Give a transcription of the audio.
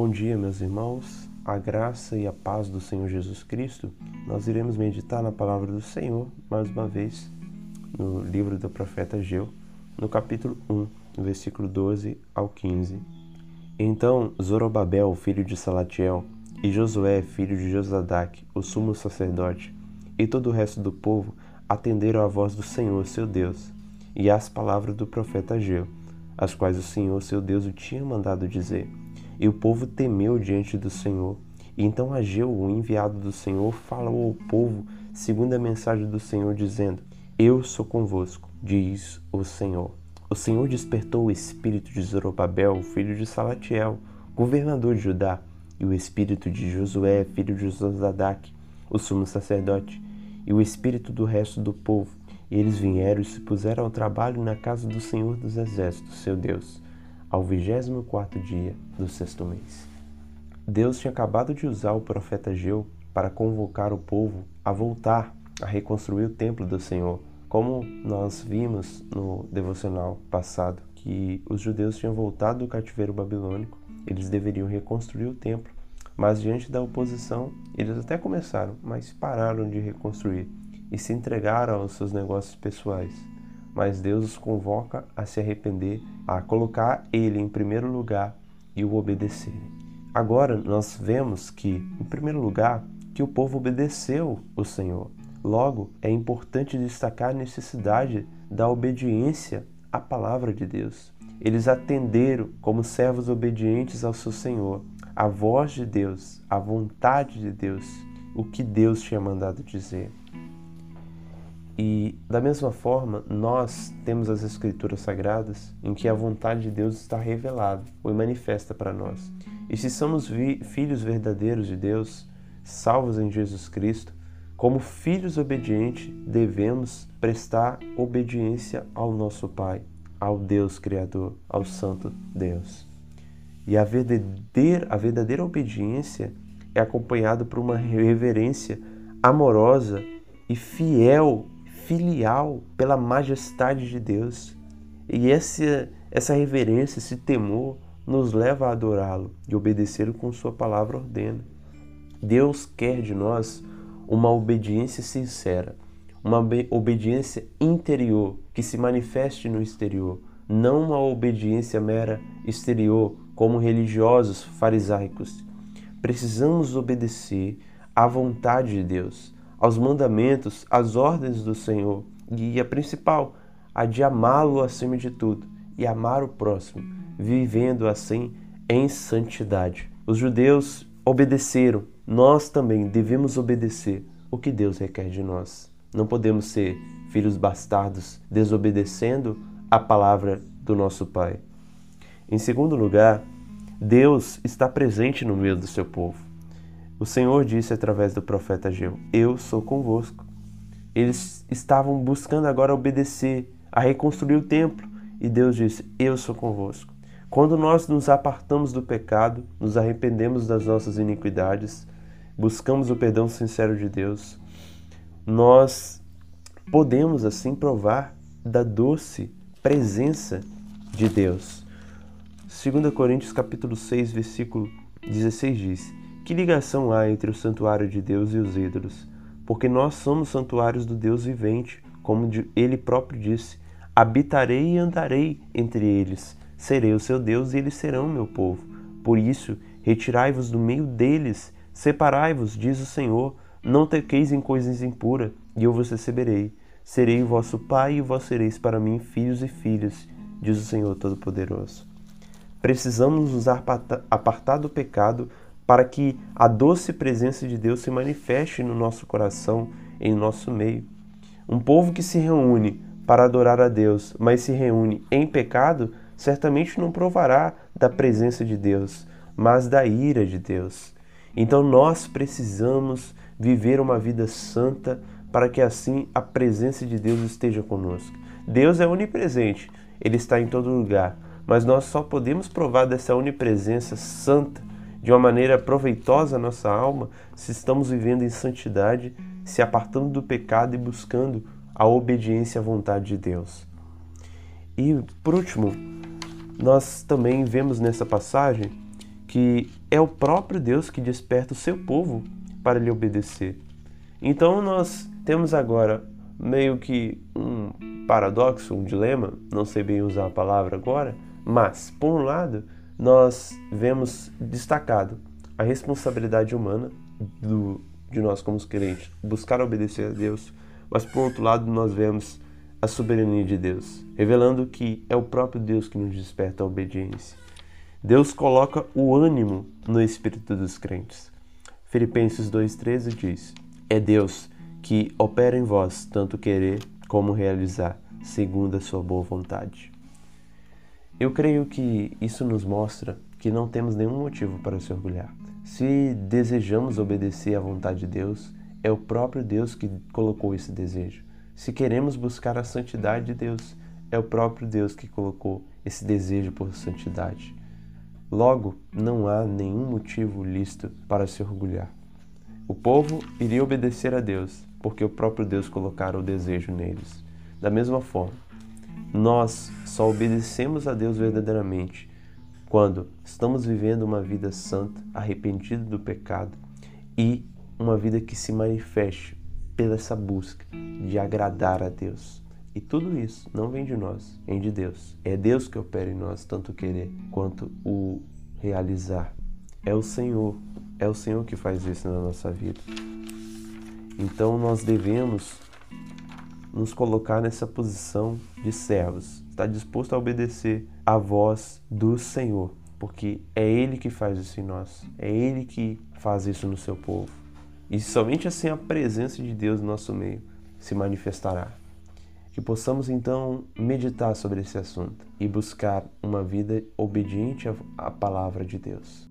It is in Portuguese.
Bom dia, meus irmãos. A graça e a paz do Senhor Jesus Cristo. Nós iremos meditar na palavra do Senhor mais uma vez no livro do profeta Geu, no capítulo 1, versículo 12 ao 15. Então Zorobabel, filho de Salatiel, e Josué, filho de Josadac, o sumo sacerdote, e todo o resto do povo atenderam à voz do Senhor, seu Deus, e às palavras do profeta Geu, as quais o Senhor, seu Deus, o tinha mandado dizer e o povo temeu diante do Senhor. E então Ageu, o enviado do Senhor, falou ao povo segundo a mensagem do Senhor, dizendo: Eu sou convosco, diz o Senhor. O Senhor despertou o espírito de Zorobabel, filho de Salatiel, governador de Judá, e o espírito de Josué, filho de Josadac, o sumo sacerdote, e o espírito do resto do povo. E eles vieram e se puseram ao trabalho na casa do Senhor dos Exércitos, seu Deus ao vigésimo quarto dia do sexto mês. Deus tinha acabado de usar o profeta Geu para convocar o povo a voltar a reconstruir o templo do Senhor, como nós vimos no devocional passado, que os judeus tinham voltado do cativeiro babilônico, eles deveriam reconstruir o templo, mas diante da oposição, eles até começaram, mas pararam de reconstruir e se entregaram aos seus negócios pessoais mas Deus os convoca a se arrepender, a colocar Ele em primeiro lugar e o obedecer. Agora nós vemos que, em primeiro lugar, que o povo obedeceu o Senhor. Logo, é importante destacar a necessidade da obediência à palavra de Deus. Eles atenderam como servos obedientes ao seu Senhor, a voz de Deus, a vontade de Deus, o que Deus tinha mandado dizer. E da mesma forma, nós temos as Escrituras Sagradas em que a vontade de Deus está revelada ou manifesta para nós. E se somos filhos verdadeiros de Deus, salvos em Jesus Cristo, como filhos obedientes, devemos prestar obediência ao nosso Pai, ao Deus Criador, ao Santo Deus. E a verdadeira, a verdadeira obediência é acompanhada por uma reverência amorosa e fiel filial pela majestade de Deus. E essa, essa reverência, esse temor, nos leva a adorá-lo e obedecer com Sua palavra ordena. Deus quer de nós uma obediência sincera, uma obediência interior que se manifeste no exterior, não uma obediência mera exterior, como religiosos farisaicos. Precisamos obedecer à vontade de Deus aos mandamentos, às ordens do Senhor, e a principal, a de amá-lo acima de tudo e amar o próximo, vivendo assim em santidade. Os judeus obedeceram, nós também devemos obedecer o que Deus requer de nós. Não podemos ser filhos bastardos desobedecendo a palavra do nosso Pai. Em segundo lugar, Deus está presente no meio do seu povo. O Senhor disse através do profeta Geu: Eu sou convosco. Eles estavam buscando agora obedecer, a reconstruir o templo, e Deus disse: Eu sou convosco. Quando nós nos apartamos do pecado, nos arrependemos das nossas iniquidades, buscamos o perdão sincero de Deus, nós podemos assim provar da doce presença de Deus. 2 Coríntios capítulo 6, versículo 16 diz: que ligação há entre o santuário de Deus e os ídolos? Porque nós somos santuários do Deus vivente, como ele próprio disse: Habitarei e andarei entre eles, serei o seu Deus e eles serão o meu povo. Por isso, retirai-vos do meio deles, separai-vos, diz o Senhor, não tequeis em coisas impuras, e eu vos receberei. Serei o vosso pai e vós sereis para mim filhos e filhas, diz o Senhor Todo-Poderoso. Precisamos nos apartar do pecado para que a doce presença de Deus se manifeste no nosso coração, em nosso meio. Um povo que se reúne para adorar a Deus, mas se reúne em pecado, certamente não provará da presença de Deus, mas da ira de Deus. Então nós precisamos viver uma vida santa para que assim a presença de Deus esteja conosco. Deus é onipresente, ele está em todo lugar, mas nós só podemos provar dessa onipresença santa de uma maneira proveitosa à nossa alma se estamos vivendo em santidade, se apartando do pecado e buscando a obediência à vontade de Deus. E por último, nós também vemos nessa passagem que é o próprio Deus que desperta o seu povo para lhe obedecer. Então nós temos agora meio que um paradoxo, um dilema, não sei bem usar a palavra agora, mas, por um lado, nós vemos destacado a responsabilidade humana do, de nós como crentes, buscar obedecer a Deus, mas por outro lado nós vemos a soberania de Deus, revelando que é o próprio Deus que nos desperta a obediência. Deus coloca o ânimo no espírito dos crentes. Filipenses 2,13 diz: É Deus que opera em vós tanto querer como realizar, segundo a sua boa vontade. Eu creio que isso nos mostra que não temos nenhum motivo para se orgulhar. Se desejamos obedecer à vontade de Deus, é o próprio Deus que colocou esse desejo. Se queremos buscar a santidade de Deus, é o próprio Deus que colocou esse desejo por santidade. Logo, não há nenhum motivo lícito para se orgulhar. O povo iria obedecer a Deus, porque o próprio Deus colocara o desejo neles. Da mesma forma, nós só obedecemos a Deus verdadeiramente quando estamos vivendo uma vida santa, arrependida do pecado e uma vida que se manifeste pela essa busca de agradar a Deus. E tudo isso não vem de nós, vem de Deus. É Deus que opera em nós tanto querer quanto o realizar. É o Senhor, é o Senhor que faz isso na nossa vida. Então nós devemos nos colocar nessa posição de servos, estar disposto a obedecer a voz do Senhor, porque é Ele que faz isso em nós, é Ele que faz isso no seu povo. E somente assim a presença de Deus no nosso meio se manifestará. Que possamos então meditar sobre esse assunto e buscar uma vida obediente à palavra de Deus.